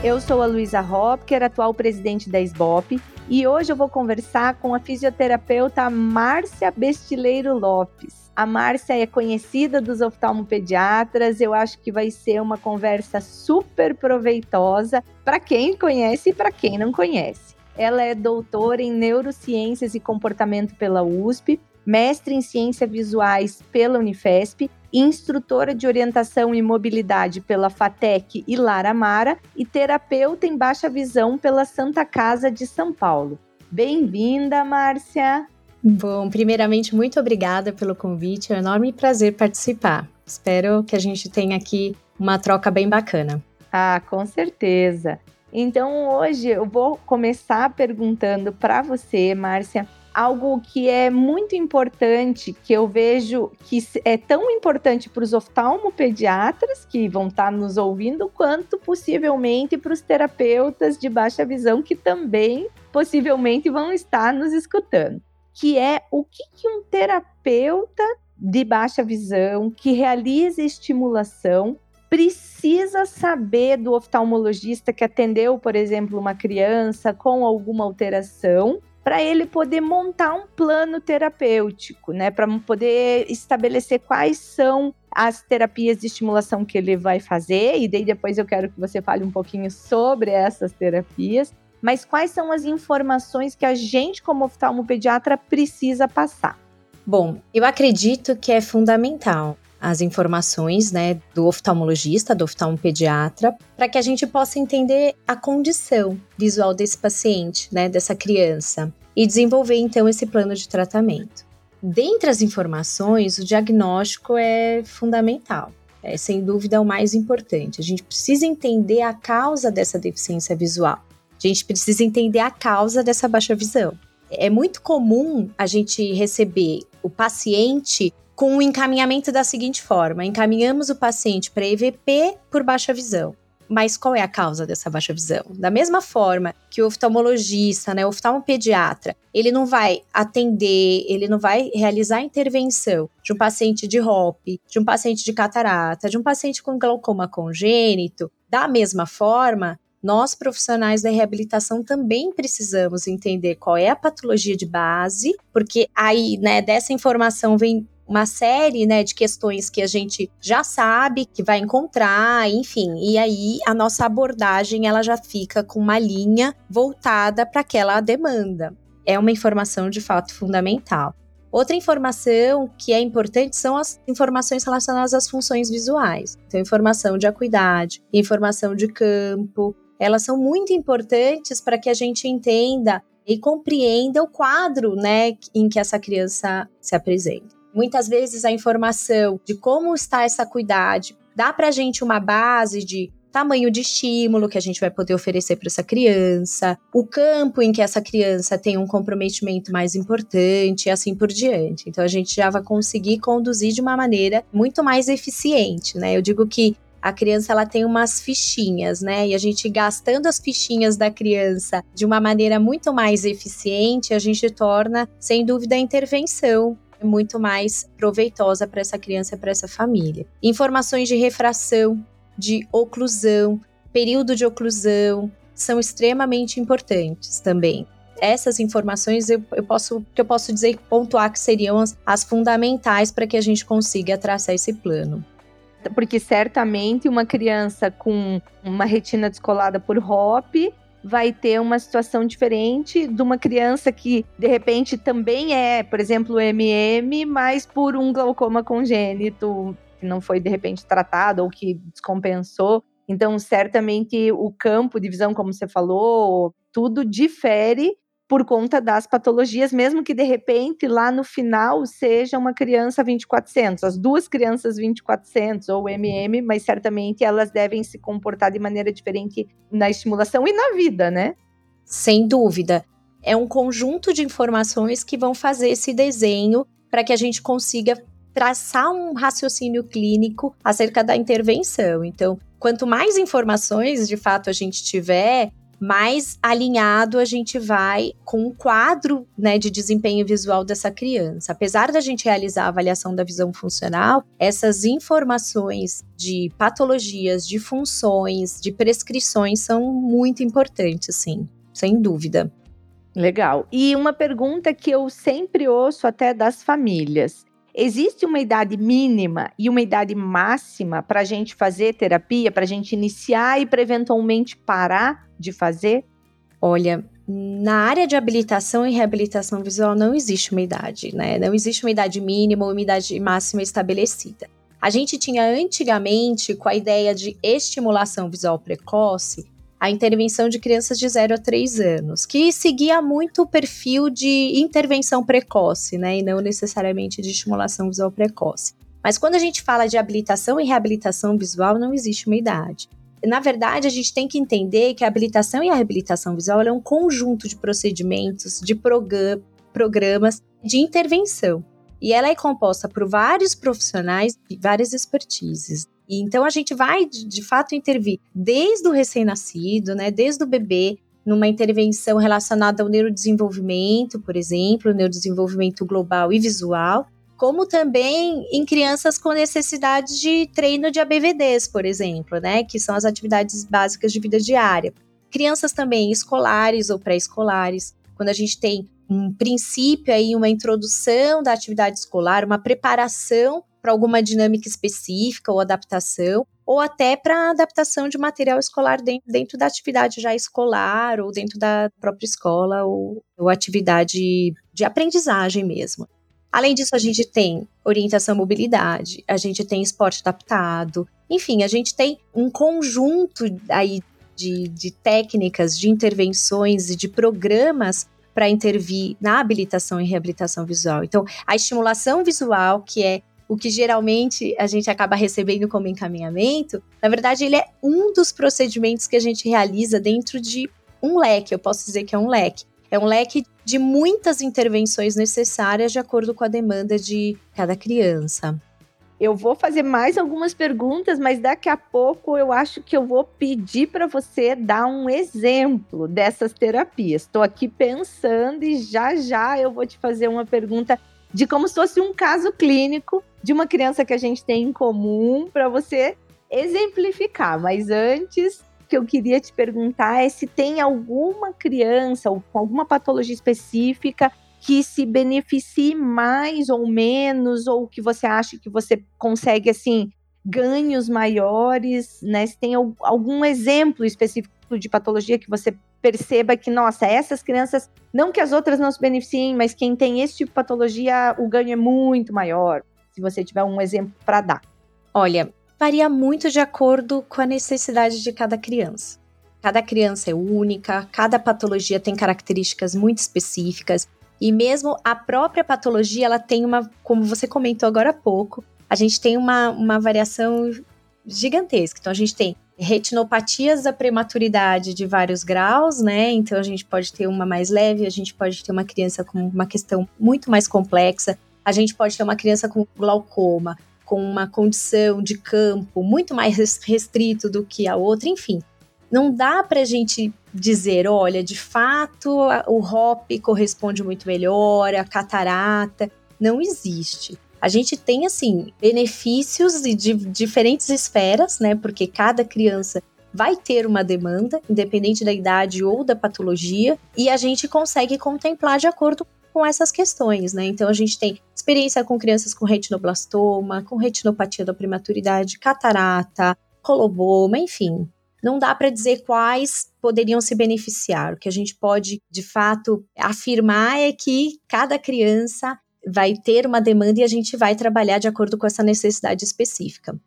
Eu sou a Luísa Hopker, atual presidente da SBOP, e hoje eu vou conversar com a fisioterapeuta Márcia Bestileiro Lopes. A Márcia é conhecida dos oftalmopediatras, eu acho que vai ser uma conversa super proveitosa para quem conhece e para quem não conhece. Ela é doutora em neurociências e comportamento pela USP, mestre em ciências visuais pela Unifesp, instrutora de orientação e mobilidade pela FATEC e Lara Mara e terapeuta em baixa visão pela Santa Casa de São Paulo. Bem-vinda, Márcia! Bom, primeiramente, muito obrigada pelo convite, é um enorme prazer participar. Espero que a gente tenha aqui uma troca bem bacana. Ah, com certeza. Então, hoje eu vou começar perguntando para você, Márcia, algo que é muito importante, que eu vejo que é tão importante para os oftalmopediatras que vão estar tá nos ouvindo, quanto possivelmente para os terapeutas de baixa visão que também possivelmente vão estar nos escutando, que é o que, que um terapeuta de baixa visão que realiza estimulação precisa saber do oftalmologista que atendeu, por exemplo, uma criança com alguma alteração para ele poder montar um plano terapêutico, né? Para poder estabelecer quais são as terapias de estimulação que ele vai fazer, e daí depois eu quero que você fale um pouquinho sobre essas terapias, mas quais são as informações que a gente, como oftalmopediatra, precisa passar? Bom, eu acredito que é fundamental as informações né, do oftalmologista, do oftalmopediatra, para que a gente possa entender a condição visual desse paciente, né, dessa criança, e desenvolver então esse plano de tratamento. Dentre as informações, o diagnóstico é fundamental. É sem dúvida o mais importante. A gente precisa entender a causa dessa deficiência visual. A gente precisa entender a causa dessa baixa visão. É muito comum a gente receber o paciente com o encaminhamento da seguinte forma: encaminhamos o paciente para EVP por baixa visão. Mas qual é a causa dessa baixa visão? Da mesma forma que o oftalmologista, né, o oftalmopediatra, ele não vai atender, ele não vai realizar a intervenção de um paciente de HOP, de um paciente de catarata, de um paciente com glaucoma congênito, da mesma forma, nós profissionais da reabilitação também precisamos entender qual é a patologia de base, porque aí, né, dessa informação vem uma série né, de questões que a gente já sabe que vai encontrar, enfim, e aí a nossa abordagem ela já fica com uma linha voltada para aquela demanda. É uma informação de fato fundamental. Outra informação que é importante são as informações relacionadas às funções visuais. Então, informação de acuidade, informação de campo, elas são muito importantes para que a gente entenda e compreenda o quadro né, em que essa criança se apresenta. Muitas vezes a informação de como está essa acuidade dá para a gente uma base de tamanho de estímulo que a gente vai poder oferecer para essa criança, o campo em que essa criança tem um comprometimento mais importante e assim por diante. Então a gente já vai conseguir conduzir de uma maneira muito mais eficiente, né? Eu digo que a criança ela tem umas fichinhas, né? E a gente gastando as fichinhas da criança de uma maneira muito mais eficiente, a gente torna, sem dúvida, a intervenção muito mais proveitosa para essa criança e para essa família. Informações de refração, de oclusão, período de oclusão são extremamente importantes também. Essas informações eu, eu posso que eu posso dizer pontuar que seriam as, as fundamentais para que a gente consiga traçar esse plano porque certamente uma criança com uma retina descolada por HOP vai ter uma situação diferente de uma criança que de repente também é, por exemplo, MM, mas por um glaucoma congênito que não foi de repente tratado ou que descompensou. Então, certamente o campo de visão, como você falou, tudo difere por conta das patologias, mesmo que de repente lá no final seja uma criança 2400, as duas crianças 2400 ou MM, mas certamente elas devem se comportar de maneira diferente na estimulação e na vida, né? Sem dúvida. é um conjunto de informações que vão fazer esse desenho para que a gente consiga traçar um raciocínio clínico acerca da intervenção. Então, quanto mais informações de fato a gente tiver, mais alinhado a gente vai com o quadro né, de desempenho visual dessa criança. Apesar da gente realizar a avaliação da visão funcional, essas informações de patologias, de funções, de prescrições são muito importantes, sim, sem dúvida. Legal. E uma pergunta que eu sempre ouço até das famílias. Existe uma idade mínima e uma idade máxima para a gente fazer terapia, para a gente iniciar e para eventualmente parar de fazer? Olha, na área de habilitação e reabilitação visual não existe uma idade, né? Não existe uma idade mínima ou uma idade máxima estabelecida. A gente tinha antigamente, com a ideia de estimulação visual precoce, a intervenção de crianças de 0 a 3 anos, que seguia muito o perfil de intervenção precoce, né, e não necessariamente de estimulação visual precoce. Mas quando a gente fala de habilitação e reabilitação visual, não existe uma idade. Na verdade, a gente tem que entender que a habilitação e a reabilitação visual é um conjunto de procedimentos, de programas de intervenção. E ela é composta por vários profissionais e várias expertises. E então a gente vai, de, de fato, intervir desde o recém-nascido, né, desde o bebê, numa intervenção relacionada ao neurodesenvolvimento, por exemplo, neurodesenvolvimento global e visual, como também em crianças com necessidade de treino de ABVDs, por exemplo, né, que são as atividades básicas de vida diária. Crianças também escolares ou pré-escolares, quando a gente tem um princípio aí, uma introdução da atividade escolar, uma preparação para alguma dinâmica específica ou adaptação, ou até para adaptação de material escolar dentro, dentro, da atividade já escolar ou dentro da própria escola ou, ou atividade de aprendizagem mesmo. Além disso, a gente tem orientação à mobilidade, a gente tem esporte adaptado, enfim, a gente tem um conjunto aí de, de técnicas, de intervenções e de programas para intervir na habilitação e reabilitação visual. Então, a estimulação visual, que é o que geralmente a gente acaba recebendo como encaminhamento, na verdade, ele é um dos procedimentos que a gente realiza dentro de um leque, eu posso dizer que é um leque. É um leque de muitas intervenções necessárias de acordo com a demanda de cada criança. Eu vou fazer mais algumas perguntas, mas daqui a pouco eu acho que eu vou pedir para você dar um exemplo dessas terapias. Estou aqui pensando e já já eu vou te fazer uma pergunta de como se fosse um caso clínico de uma criança que a gente tem em comum para você exemplificar. Mas antes, que eu queria te perguntar é se tem alguma criança ou com alguma patologia específica que se beneficie mais ou menos, ou que você acha que você consegue, assim, ganhos maiores, né? Se tem algum exemplo específico de patologia que você perceba que, nossa, essas crianças, não que as outras não se beneficiem, mas quem tem esse tipo de patologia, o ganho é muito maior. Se você tiver um exemplo para dar. Olha, varia muito de acordo com a necessidade de cada criança. Cada criança é única, cada patologia tem características muito específicas e mesmo a própria patologia, ela tem uma, como você comentou agora há pouco, a gente tem uma, uma variação gigantesca. Então a gente tem retinopatias da prematuridade de vários graus, né? Então a gente pode ter uma mais leve, a gente pode ter uma criança com uma questão muito mais complexa, a gente pode ter uma criança com glaucoma, com uma condição de campo muito mais restrito do que a outra, enfim. Não dá para a gente dizer, olha, de fato o HOP corresponde muito melhor, a catarata. Não existe. A gente tem, assim, benefícios de diferentes esferas, né? Porque cada criança vai ter uma demanda, independente da idade ou da patologia, e a gente consegue contemplar de acordo com essas questões, né? Então a gente tem experiência com crianças com retinoblastoma, com retinopatia da prematuridade, catarata, coloboma, enfim. Não dá para dizer quais poderiam se beneficiar. O que a gente pode, de fato, afirmar é que cada criança vai ter uma demanda e a gente vai trabalhar de acordo com essa necessidade específica.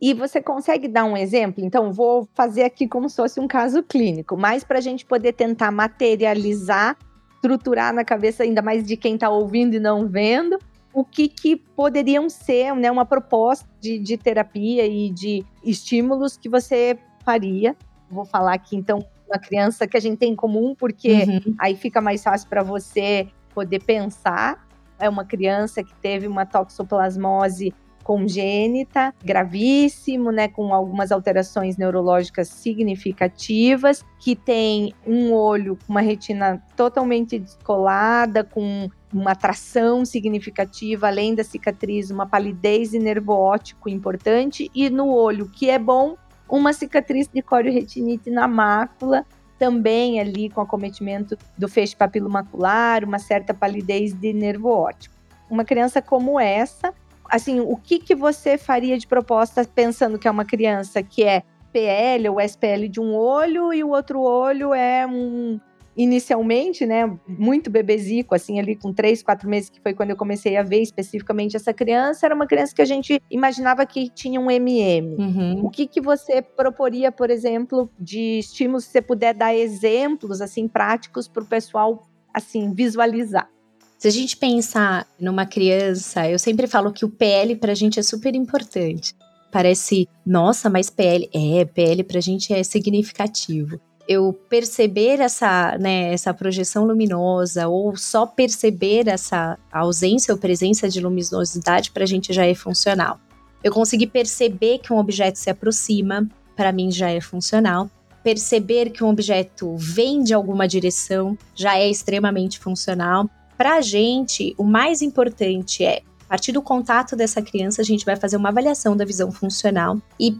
E você consegue dar um exemplo? Então, vou fazer aqui como se fosse um caso clínico, mas para a gente poder tentar materializar estruturar na cabeça ainda mais de quem está ouvindo e não vendo o que, que poderiam ser né, uma proposta de, de terapia e de estímulos que você faria. Vou falar aqui então uma criança que a gente tem em comum, porque uhum. aí fica mais fácil para você poder pensar. É uma criança que teve uma toxoplasmose congênita, gravíssimo, né, com algumas alterações neurológicas significativas, que tem um olho com uma retina totalmente descolada, com uma tração significativa, além da cicatriz, uma palidez e nervo óptico importante, e no olho, que é bom, uma cicatriz de corioretinite na mácula, também ali com acometimento do feixe papilomacular, uma certa palidez de nervo óptico. Uma criança como essa, assim, o que, que você faria de proposta pensando que é uma criança que é PL ou SPL de um olho e o outro olho é um inicialmente, né, muito bebezico, assim, ali com três, quatro meses, que foi quando eu comecei a ver especificamente essa criança, era uma criança que a gente imaginava que tinha um MM. Uhum. O que, que você proporia, por exemplo, de estímulos, se você puder dar exemplos, assim, práticos para o pessoal, assim, visualizar? Se a gente pensar numa criança, eu sempre falo que o PL para a gente é super importante. Parece, nossa, mas PL. É, PL para a gente é significativo. Eu perceber essa, né, essa projeção luminosa ou só perceber essa ausência ou presença de luminosidade para a gente já é funcional. Eu conseguir perceber que um objeto se aproxima, para mim já é funcional. Perceber que um objeto vem de alguma direção já é extremamente funcional. Para a gente, o mais importante é, a partir do contato dessa criança, a gente vai fazer uma avaliação da visão funcional e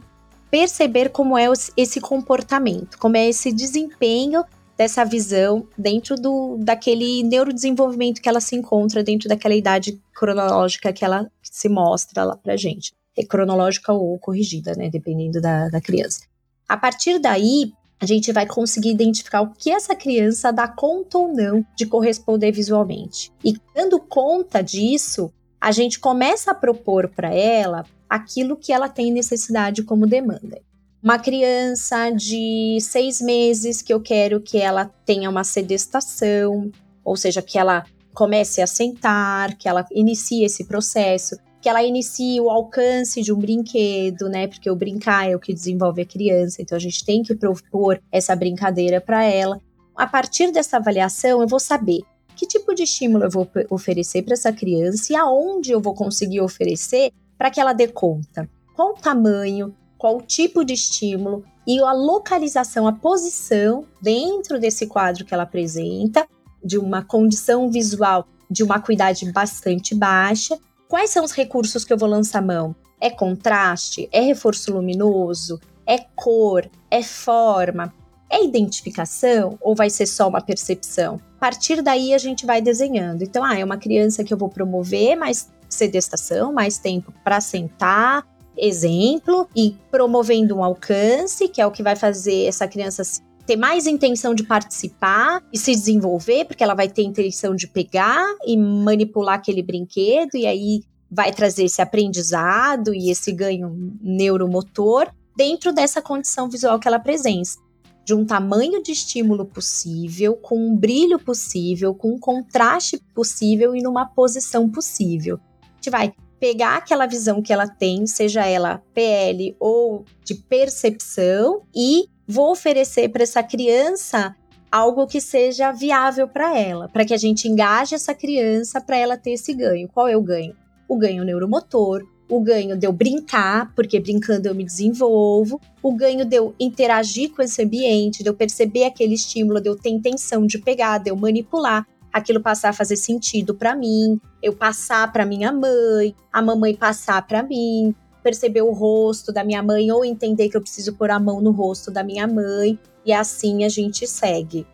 perceber como é esse comportamento, como é esse desempenho dessa visão dentro do daquele neurodesenvolvimento que ela se encontra dentro daquela idade cronológica que ela se mostra lá pra gente. É cronológica ou corrigida, né? Dependendo da, da criança. A partir daí, a gente vai conseguir identificar o que essa criança dá conta ou não de corresponder visualmente. E dando conta disso, a gente começa a propor para ela aquilo que ela tem necessidade como demanda. Uma criança de seis meses que eu quero que ela tenha uma sedestação, ou seja, que ela comece a sentar, que ela inicie esse processo que ela inicie o alcance de um brinquedo, né? Porque o brincar é o que desenvolve a criança, então a gente tem que propor essa brincadeira para ela. A partir dessa avaliação, eu vou saber que tipo de estímulo eu vou oferecer para essa criança e aonde eu vou conseguir oferecer para que ela dê conta. Qual o tamanho, qual o tipo de estímulo e a localização, a posição dentro desse quadro que ela apresenta, de uma condição visual de uma acuidade bastante baixa Quais são os recursos que eu vou lançar mão? É contraste? É reforço luminoso? É cor? É forma? É identificação ou vai ser só uma percepção? A partir daí a gente vai desenhando. Então, ah, é uma criança que eu vou promover mais sedestação, mais tempo para sentar, exemplo, e promovendo um alcance, que é o que vai fazer essa criança ter mais intenção de participar e se desenvolver, porque ela vai ter intenção de pegar e manipular aquele brinquedo, e aí vai trazer esse aprendizado e esse ganho neuromotor dentro dessa condição visual que ela apresenta. De um tamanho de estímulo possível, com um brilho possível, com um contraste possível e numa posição possível. A gente vai pegar aquela visão que ela tem, seja ela PL ou de percepção, e vou oferecer para essa criança algo que seja viável para ela, para que a gente engaje essa criança para ela ter esse ganho. Qual é o ganho? O ganho neuromotor, o ganho de eu brincar, porque brincando eu me desenvolvo, o ganho de eu interagir com esse ambiente, de eu perceber aquele estímulo, de eu ter intenção de pegar, de eu manipular, aquilo passar a fazer sentido para mim, eu passar para minha mãe, a mamãe passar para mim, perceber o rosto da minha mãe ou entender que eu preciso pôr a mão no rosto da minha mãe e assim a gente segue.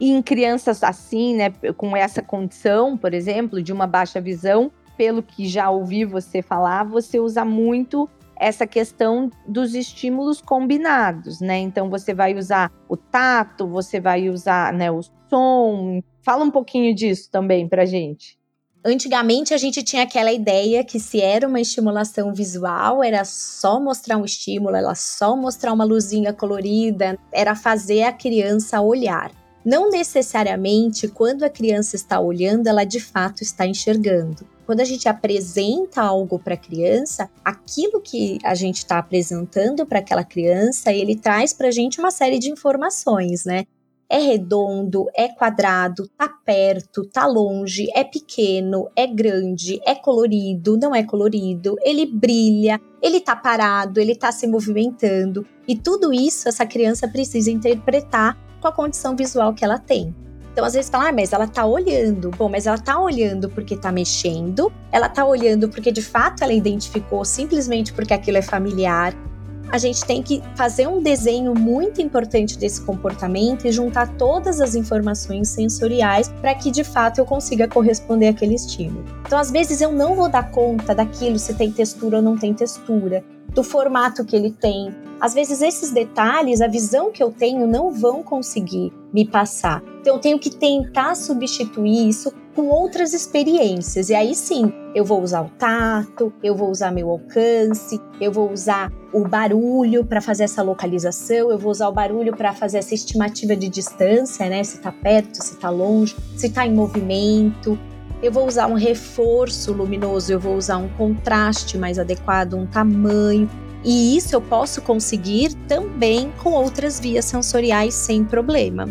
E em crianças assim, né, com essa condição, por exemplo, de uma baixa visão, pelo que já ouvi você falar, você usa muito essa questão dos estímulos combinados, né? Então você vai usar o tato, você vai usar, né, o som. Fala um pouquinho disso também pra gente. Antigamente a gente tinha aquela ideia que se era uma estimulação visual, era só mostrar um estímulo, era só mostrar uma luzinha colorida, era fazer a criança olhar. Não necessariamente quando a criança está olhando, ela de fato está enxergando. quando a gente apresenta algo para a criança, aquilo que a gente está apresentando para aquela criança, ele traz para a gente uma série de informações, né? É redondo, é quadrado, tá perto, tá longe, é pequeno, é grande, é colorido, não é colorido, ele brilha, ele tá parado, ele tá se movimentando. E tudo isso essa criança precisa interpretar com a condição visual que ela tem. Então, às vezes, fala, ah, mas ela tá olhando. Bom, mas ela tá olhando porque tá mexendo, ela tá olhando porque de fato ela identificou simplesmente porque aquilo é familiar. A gente tem que fazer um desenho muito importante desse comportamento e juntar todas as informações sensoriais para que de fato eu consiga corresponder àquele estímulo. Então, às vezes, eu não vou dar conta daquilo se tem textura ou não tem textura, do formato que ele tem. Às vezes, esses detalhes, a visão que eu tenho, não vão conseguir me passar. Então eu tenho que tentar substituir isso com outras experiências. E aí sim, eu vou usar o tato, eu vou usar meu alcance, eu vou usar o barulho para fazer essa localização, eu vou usar o barulho para fazer essa estimativa de distância, né? Se está perto, se está longe, se está em movimento. Eu vou usar um reforço luminoso, eu vou usar um contraste mais adequado, um tamanho. E isso eu posso conseguir também com outras vias sensoriais sem problema.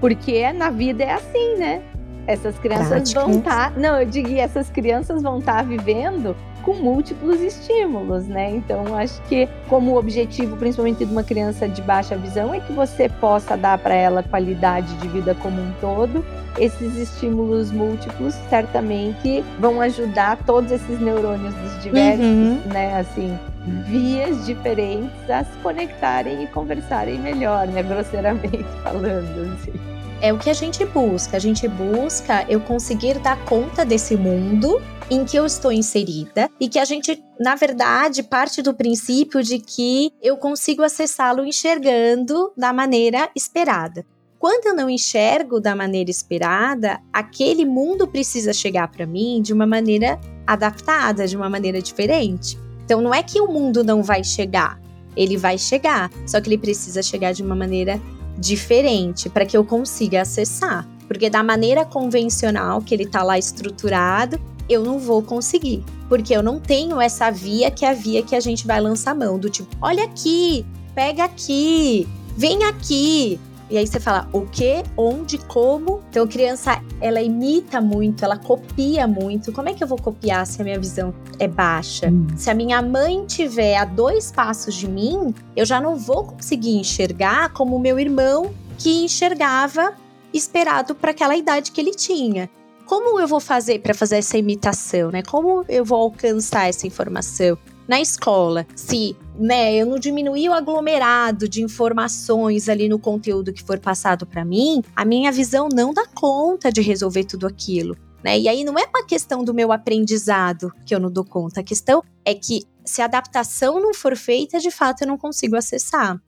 Porque na vida é assim, né? Essas crianças Práticas. vão estar. Tá, não, eu digo, essas crianças vão estar tá vivendo com múltiplos estímulos, né? Então, acho que como objetivo, principalmente de uma criança de baixa visão, é que você possa dar para ela qualidade de vida como um todo. Esses estímulos múltiplos certamente vão ajudar todos esses neurônios dos diversos, uhum. né? Assim, vias diferentes a se conectarem e conversarem melhor, né? Grosseiramente falando. Assim. É o que a gente busca. A gente busca eu conseguir dar conta desse mundo em que eu estou inserida e que a gente, na verdade, parte do princípio de que eu consigo acessá-lo enxergando da maneira esperada. Quando eu não enxergo da maneira esperada, aquele mundo precisa chegar para mim de uma maneira adaptada, de uma maneira diferente. Então não é que o mundo não vai chegar, ele vai chegar, só que ele precisa chegar de uma maneira diferente para que eu consiga acessar. Porque da maneira convencional que ele está lá estruturado, eu não vou conseguir. Porque eu não tenho essa via que é a via que a gente vai lançar mão, do tipo, olha aqui, pega aqui, vem aqui. E aí você fala o que, onde, como. Então, a criança, ela imita muito, ela copia muito. Como é que eu vou copiar se a minha visão é baixa? Hum. Se a minha mãe tiver a dois passos de mim, eu já não vou conseguir enxergar como o meu irmão que enxergava esperado para aquela idade que ele tinha como eu vou fazer para fazer essa imitação, né? Como eu vou alcançar essa informação? Na escola, se né, eu não diminuir o aglomerado de informações ali no conteúdo que for passado para mim, a minha visão não dá conta de resolver tudo aquilo. Né? E aí não é uma questão do meu aprendizado que eu não dou conta, a questão é que se a adaptação não for feita, de fato eu não consigo acessar.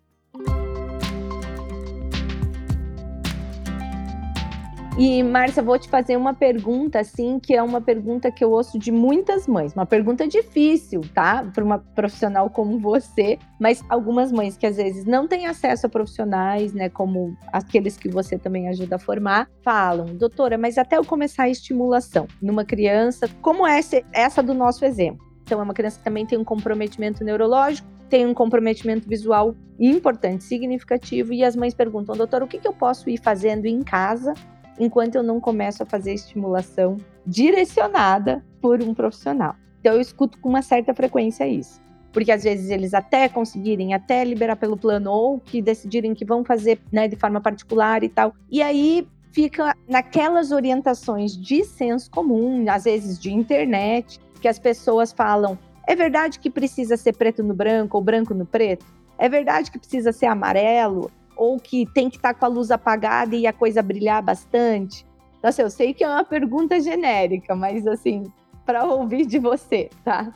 E, Márcia, vou te fazer uma pergunta, assim, que é uma pergunta que eu ouço de muitas mães. Uma pergunta difícil, tá? Para uma profissional como você, mas algumas mães que às vezes não têm acesso a profissionais, né, como aqueles que você também ajuda a formar, falam, doutora, mas até eu começar a estimulação numa criança, como essa, essa do nosso exemplo. Então, é uma criança que também tem um comprometimento neurológico, tem um comprometimento visual importante, significativo, e as mães perguntam, doutor, o que, que eu posso ir fazendo em casa enquanto eu não começo a fazer estimulação direcionada por um profissional. Então eu escuto com uma certa frequência isso. Porque às vezes eles até conseguirem, até liberar pelo plano, ou que decidirem que vão fazer né, de forma particular e tal. E aí fica naquelas orientações de senso comum, às vezes de internet, que as pessoas falam: é verdade que precisa ser preto no branco ou branco no preto? É verdade que precisa ser amarelo? Ou que tem que estar tá com a luz apagada e a coisa brilhar bastante? Assim, eu sei que é uma pergunta genérica, mas assim, para ouvir de você, tá?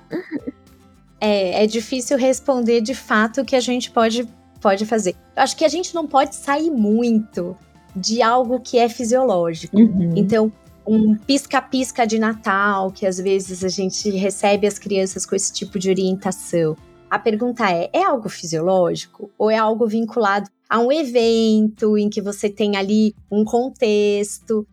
É, é difícil responder de fato o que a gente pode, pode fazer. Eu acho que a gente não pode sair muito de algo que é fisiológico. Uhum. Então, um pisca-pisca de Natal, que às vezes a gente recebe as crianças com esse tipo de orientação. A pergunta é: é algo fisiológico ou é algo vinculado a um evento em que você tem ali um contexto?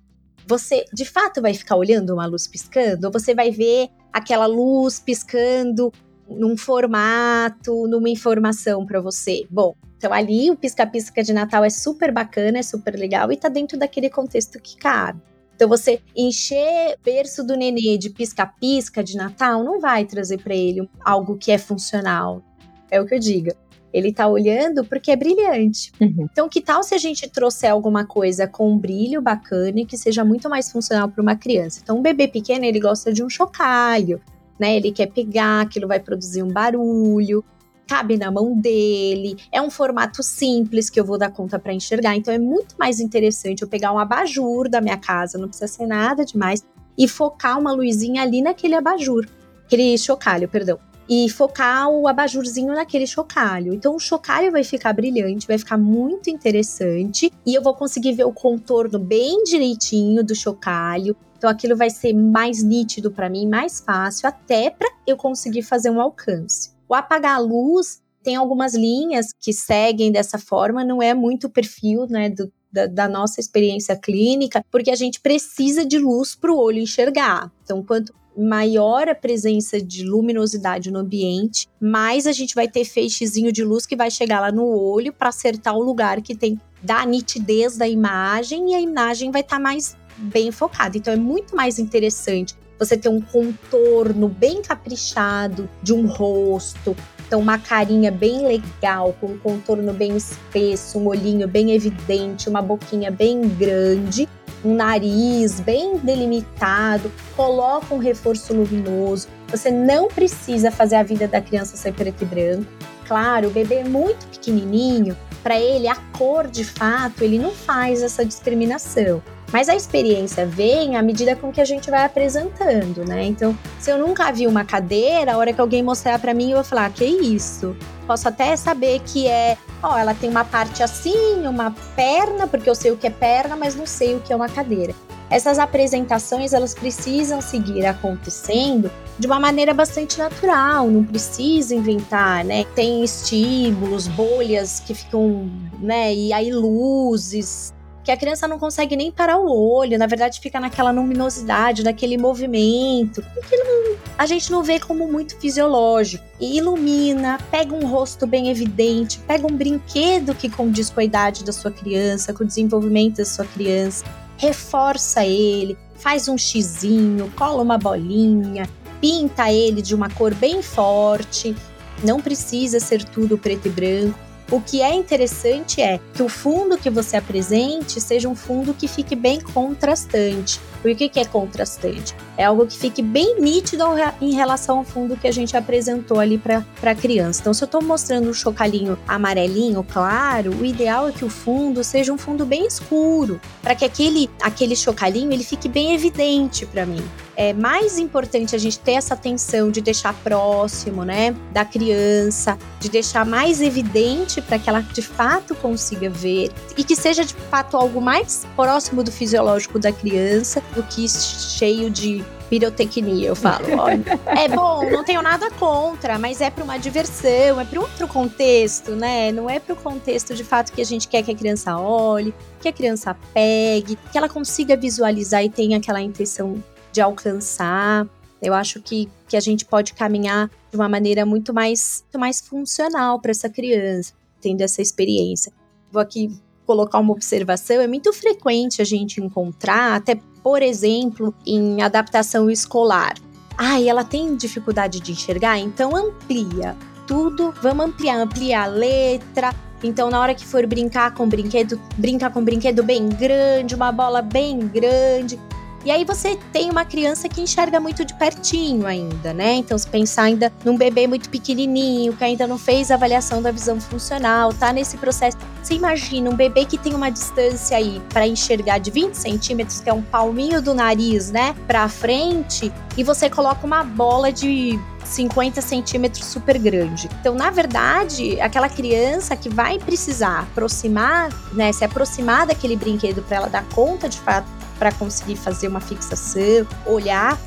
você de fato vai ficar olhando uma luz piscando? Ou você vai ver aquela luz piscando num formato, numa informação para você? Bom, então ali o pisca-pisca de Natal é super bacana, é super legal e tá dentro daquele contexto que cabe. Então você encher o berço do nenê de pisca-pisca de Natal não vai trazer para ele algo que é funcional. É o que eu digo. Ele tá olhando porque é brilhante. Uhum. Então, que tal se a gente trouxer alguma coisa com um brilho bacana e que seja muito mais funcional para uma criança? Então, um bebê pequeno, ele gosta de um chocalho, né? Ele quer pegar, aquilo vai produzir um barulho cabe na mão dele, é um formato simples que eu vou dar conta para enxergar. Então é muito mais interessante eu pegar um abajur da minha casa, não precisa ser nada demais, e focar uma luzinha ali naquele abajur, aquele chocalho, perdão. E focar o abajurzinho naquele chocalho. Então o chocalho vai ficar brilhante, vai ficar muito interessante e eu vou conseguir ver o contorno bem direitinho do chocalho. Então aquilo vai ser mais nítido para mim, mais fácil, até para eu conseguir fazer um alcance. O apagar a luz tem algumas linhas que seguem dessa forma, não é muito o perfil né, do, da, da, nossa experiência clínica, porque a gente precisa de luz para o olho enxergar. Então, quanto maior a presença de luminosidade no ambiente, mais a gente vai ter feixezinho de luz que vai chegar lá no olho para acertar o lugar que tem da nitidez da imagem e a imagem vai estar tá mais bem focada. Então é muito mais interessante você ter um contorno bem caprichado de um rosto, então uma carinha bem legal, com um contorno bem espesso, um olhinho bem evidente, uma boquinha bem grande, um nariz bem delimitado, coloca um reforço luminoso. Você não precisa fazer a vida da criança ser preto e branco. Claro, o bebê é muito pequenininho, para ele a cor de fato, ele não faz essa discriminação. Mas a experiência vem à medida com que a gente vai apresentando, né? Então, se eu nunca vi uma cadeira, a hora que alguém mostrar para mim, eu vou falar: ah, "Que isso?". Posso até saber que é, ó, ela tem uma parte assim, uma perna, porque eu sei o que é perna, mas não sei o que é uma cadeira. Essas apresentações, elas precisam seguir acontecendo de uma maneira bastante natural, não precisa inventar, né? Tem estímulos, bolhas que ficam, né? E aí luzes, que a criança não consegue nem parar o olho, na verdade fica naquela luminosidade, naquele movimento, que não, a gente não vê como muito fisiológico. E ilumina, pega um rosto bem evidente, pega um brinquedo que condiz com a idade da sua criança, com o desenvolvimento da sua criança, reforça ele, faz um xizinho, cola uma bolinha, pinta ele de uma cor bem forte. Não precisa ser tudo preto e branco. O que é interessante é que o fundo que você apresente seja um fundo que fique bem contrastante. Por que, que é contrastante? É algo que fique bem nítido em relação ao fundo que a gente apresentou ali para a criança. Então, se eu estou mostrando um chocalhinho amarelinho claro, o ideal é que o fundo seja um fundo bem escuro, para que aquele, aquele chocalhinho ele fique bem evidente para mim é mais importante a gente ter essa atenção de deixar próximo, né, da criança, de deixar mais evidente para que ela de fato consiga ver e que seja de fato algo mais próximo do fisiológico da criança do que cheio de pirotecnia, eu falo. Olha, é bom, não tenho nada contra, mas é para uma diversão, é para outro contexto, né? Não é para o contexto de fato que a gente quer que a criança olhe, que a criança pegue, que ela consiga visualizar e tenha aquela intenção de alcançar. Eu acho que, que a gente pode caminhar de uma maneira muito mais, muito mais funcional para essa criança, tendo essa experiência. Vou aqui colocar uma observação, é muito frequente a gente encontrar, até por exemplo, em adaptação escolar. Ah, e ela tem dificuldade de enxergar, então amplia tudo, vamos ampliar, ampliar a letra. Então, na hora que for brincar com brinquedo, brinca com brinquedo bem grande, uma bola bem grande. E aí você tem uma criança que enxerga muito de pertinho ainda, né? Então, se pensar ainda num bebê muito pequenininho, que ainda não fez a avaliação da visão funcional, tá nesse processo. Você imagina um bebê que tem uma distância aí para enxergar de 20 centímetros, que é um palminho do nariz, né, para frente, e você coloca uma bola de 50 centímetros super grande. Então, na verdade, aquela criança que vai precisar aproximar, né, se aproximar daquele brinquedo para ela dar conta de fato para conseguir fazer uma fixação, olhar,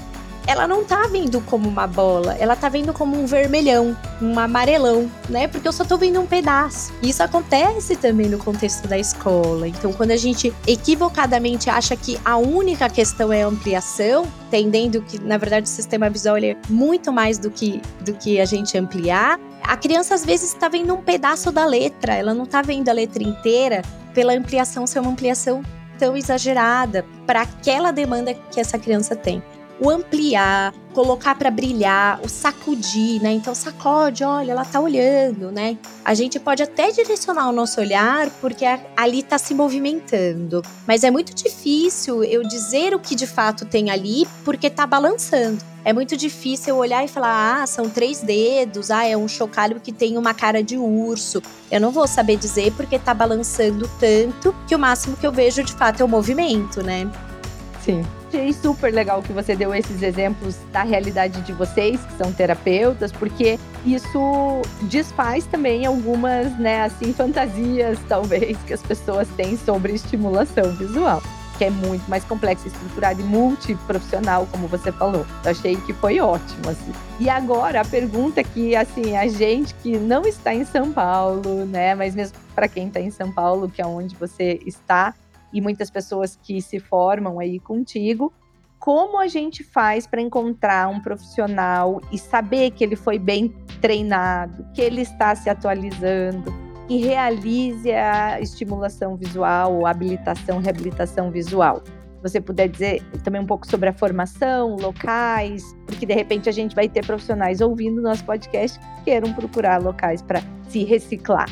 ela não tá vendo como uma bola, ela tá vendo como um vermelhão, um amarelão, né? Porque eu só tô vendo um pedaço. Isso acontece também no contexto da escola. Então, quando a gente equivocadamente acha que a única questão é ampliação, entendendo que, na verdade, o sistema visual é muito mais do que, do que a gente ampliar, a criança às vezes está vendo um pedaço da letra, ela não está vendo a letra inteira pela ampliação ser uma ampliação tão exagerada para aquela demanda que essa criança tem o ampliar, colocar para brilhar, o sacudir, né? Então sacode, olha, ela tá olhando, né? A gente pode até direcionar o nosso olhar porque ali tá se movimentando, mas é muito difícil eu dizer o que de fato tem ali porque tá balançando. É muito difícil eu olhar e falar, ah, são três dedos, ah, é um chocalho que tem uma cara de urso. Eu não vou saber dizer porque tá balançando tanto que o máximo que eu vejo de fato é o movimento, né? Sim. Achei super legal que você deu esses exemplos da realidade de vocês, que são terapeutas, porque isso desfaz também algumas, né, assim, fantasias, talvez, que as pessoas têm sobre estimulação visual que é muito mais complexa, estruturada e multiprofissional, como você falou. Eu achei que foi ótimo, assim. E agora, a pergunta que, assim, a gente que não está em São Paulo, né, mas mesmo para quem está em São Paulo, que é onde você está, e muitas pessoas que se formam aí contigo. Como a gente faz para encontrar um profissional e saber que ele foi bem treinado, que ele está se atualizando e realize a estimulação visual, ou habilitação, reabilitação visual? você puder dizer também um pouco sobre a formação, locais, porque de repente a gente vai ter profissionais ouvindo nosso podcast que queiram procurar locais para se reciclar.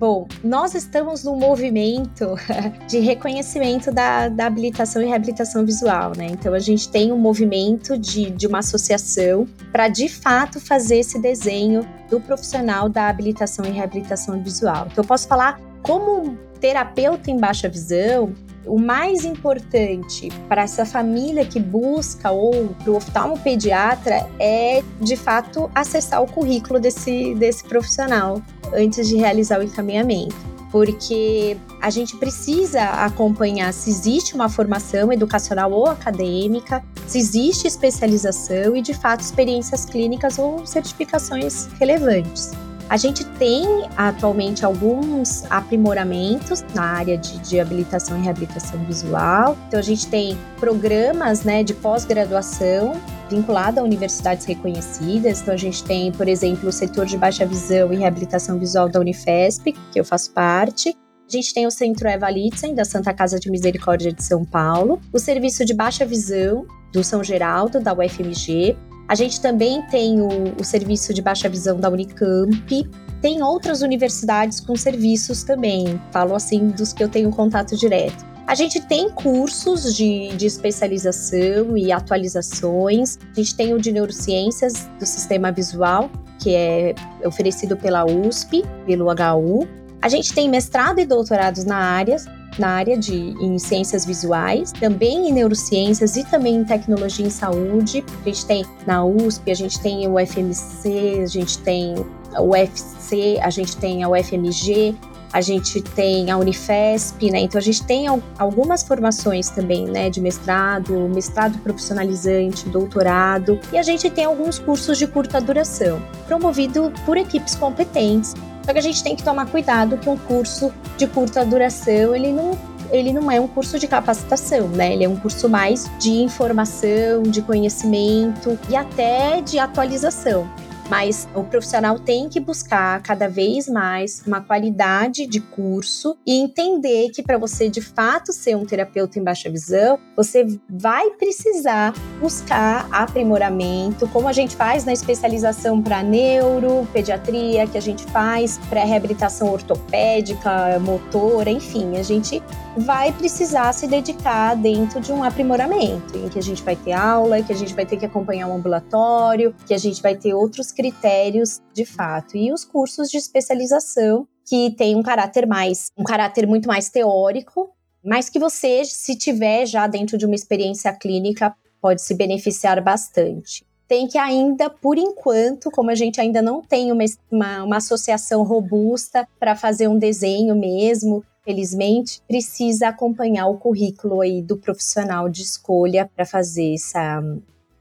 Bom, nós estamos num movimento de reconhecimento da, da habilitação e reabilitação visual, né? Então a gente tem um movimento de, de uma associação para de fato fazer esse desenho do profissional da habilitação e reabilitação visual. Então eu posso falar como terapeuta em baixa visão, o mais importante para essa família que busca ou para o oftalmopediatra é, de fato, acessar o currículo desse, desse profissional antes de realizar o encaminhamento porque a gente precisa acompanhar se existe uma formação educacional ou acadêmica, se existe especialização e, de fato, experiências clínicas ou certificações relevantes. A gente tem atualmente alguns aprimoramentos na área de, de habilitação e reabilitação visual. Então, a gente tem programas né, de pós-graduação vinculado a universidades reconhecidas. Então, a gente tem, por exemplo, o setor de baixa visão e reabilitação visual da Unifesp, que eu faço parte. A gente tem o Centro Eva Litzen, da Santa Casa de Misericórdia de São Paulo, o Serviço de Baixa Visão do São Geraldo, da UFMG, a gente também tem o, o serviço de baixa visão da Unicamp, tem outras universidades com serviços também, falo assim dos que eu tenho contato direto. A gente tem cursos de, de, especialização e atualizações. A gente tem o de neurociências do sistema visual, que é oferecido pela USP, pelo HU. A gente tem mestrado e doutorados na área, na área de em ciências visuais, também em neurociências e também em tecnologia em saúde. A gente tem na USP, a gente tem o FMC, a gente tem o UFC, a gente tem a UFMG, a gente tem a Unifesp, né? Então a gente tem algumas formações também, né, de mestrado, mestrado profissionalizante, doutorado, e a gente tem alguns cursos de curta duração, promovido por equipes competentes só que a gente tem que tomar cuidado que um curso de curta duração, ele não ele não é um curso de capacitação, né? Ele é um curso mais de informação, de conhecimento e até de atualização mas o profissional tem que buscar cada vez mais uma qualidade de curso e entender que para você de fato ser um terapeuta em baixa visão, você vai precisar buscar aprimoramento, como a gente faz na especialização para neuro, pediatria, que a gente faz para reabilitação ortopédica, motora, enfim, a gente vai precisar se dedicar dentro de um aprimoramento, em que a gente vai ter aula, que a gente vai ter que acompanhar um ambulatório, que a gente vai ter outros critérios de fato. E os cursos de especialização que tem um caráter mais, um caráter muito mais teórico, mas que você, se tiver já dentro de uma experiência clínica, pode se beneficiar bastante. Tem que ainda, por enquanto, como a gente ainda não tem uma, uma, uma associação robusta para fazer um desenho mesmo, felizmente, precisa acompanhar o currículo aí do profissional de escolha para fazer essa,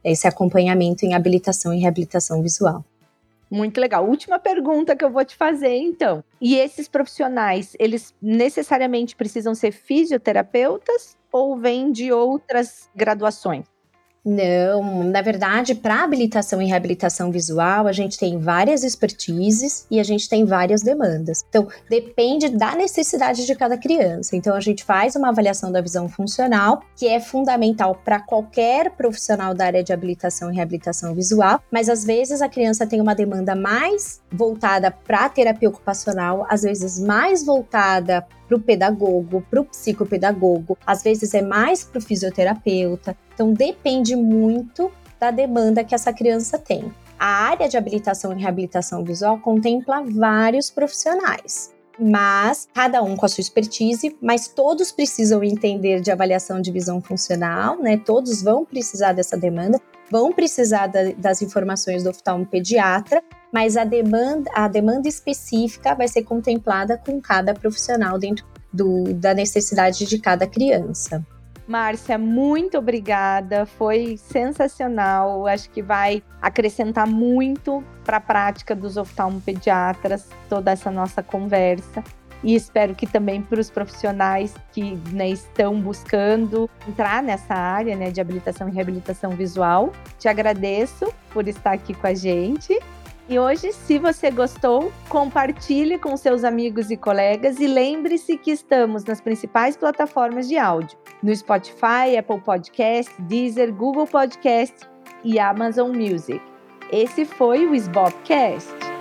esse acompanhamento em habilitação e reabilitação visual. Muito legal. Última pergunta que eu vou te fazer, então. E esses profissionais, eles necessariamente precisam ser fisioterapeutas ou vêm de outras graduações? Não, na verdade, para habilitação e reabilitação visual, a gente tem várias expertises e a gente tem várias demandas. Então, depende da necessidade de cada criança. Então, a gente faz uma avaliação da visão funcional, que é fundamental para qualquer profissional da área de habilitação e reabilitação visual, mas às vezes a criança tem uma demanda mais voltada para terapia ocupacional, às vezes mais voltada para o pedagogo, para o psicopedagogo, às vezes é mais para o fisioterapeuta. Então depende muito da demanda que essa criança tem. A área de habilitação e reabilitação visual contempla vários profissionais, mas cada um com a sua expertise, mas todos precisam entender de avaliação de visão funcional, né? Todos vão precisar dessa demanda, vão precisar da, das informações do oftalmo pediatra mas a demanda, a demanda específica vai ser contemplada com cada profissional dentro do, da necessidade de cada criança. Márcia, muito obrigada. Foi sensacional. Acho que vai acrescentar muito para a prática dos oftalmopediatras toda essa nossa conversa. E espero que também para os profissionais que né, estão buscando entrar nessa área né, de habilitação e reabilitação visual. Te agradeço por estar aqui com a gente. E hoje, se você gostou, compartilhe com seus amigos e colegas e lembre-se que estamos nas principais plataformas de áudio: no Spotify, Apple Podcast, Deezer, Google Podcast e Amazon Music. Esse foi o Sbobcast.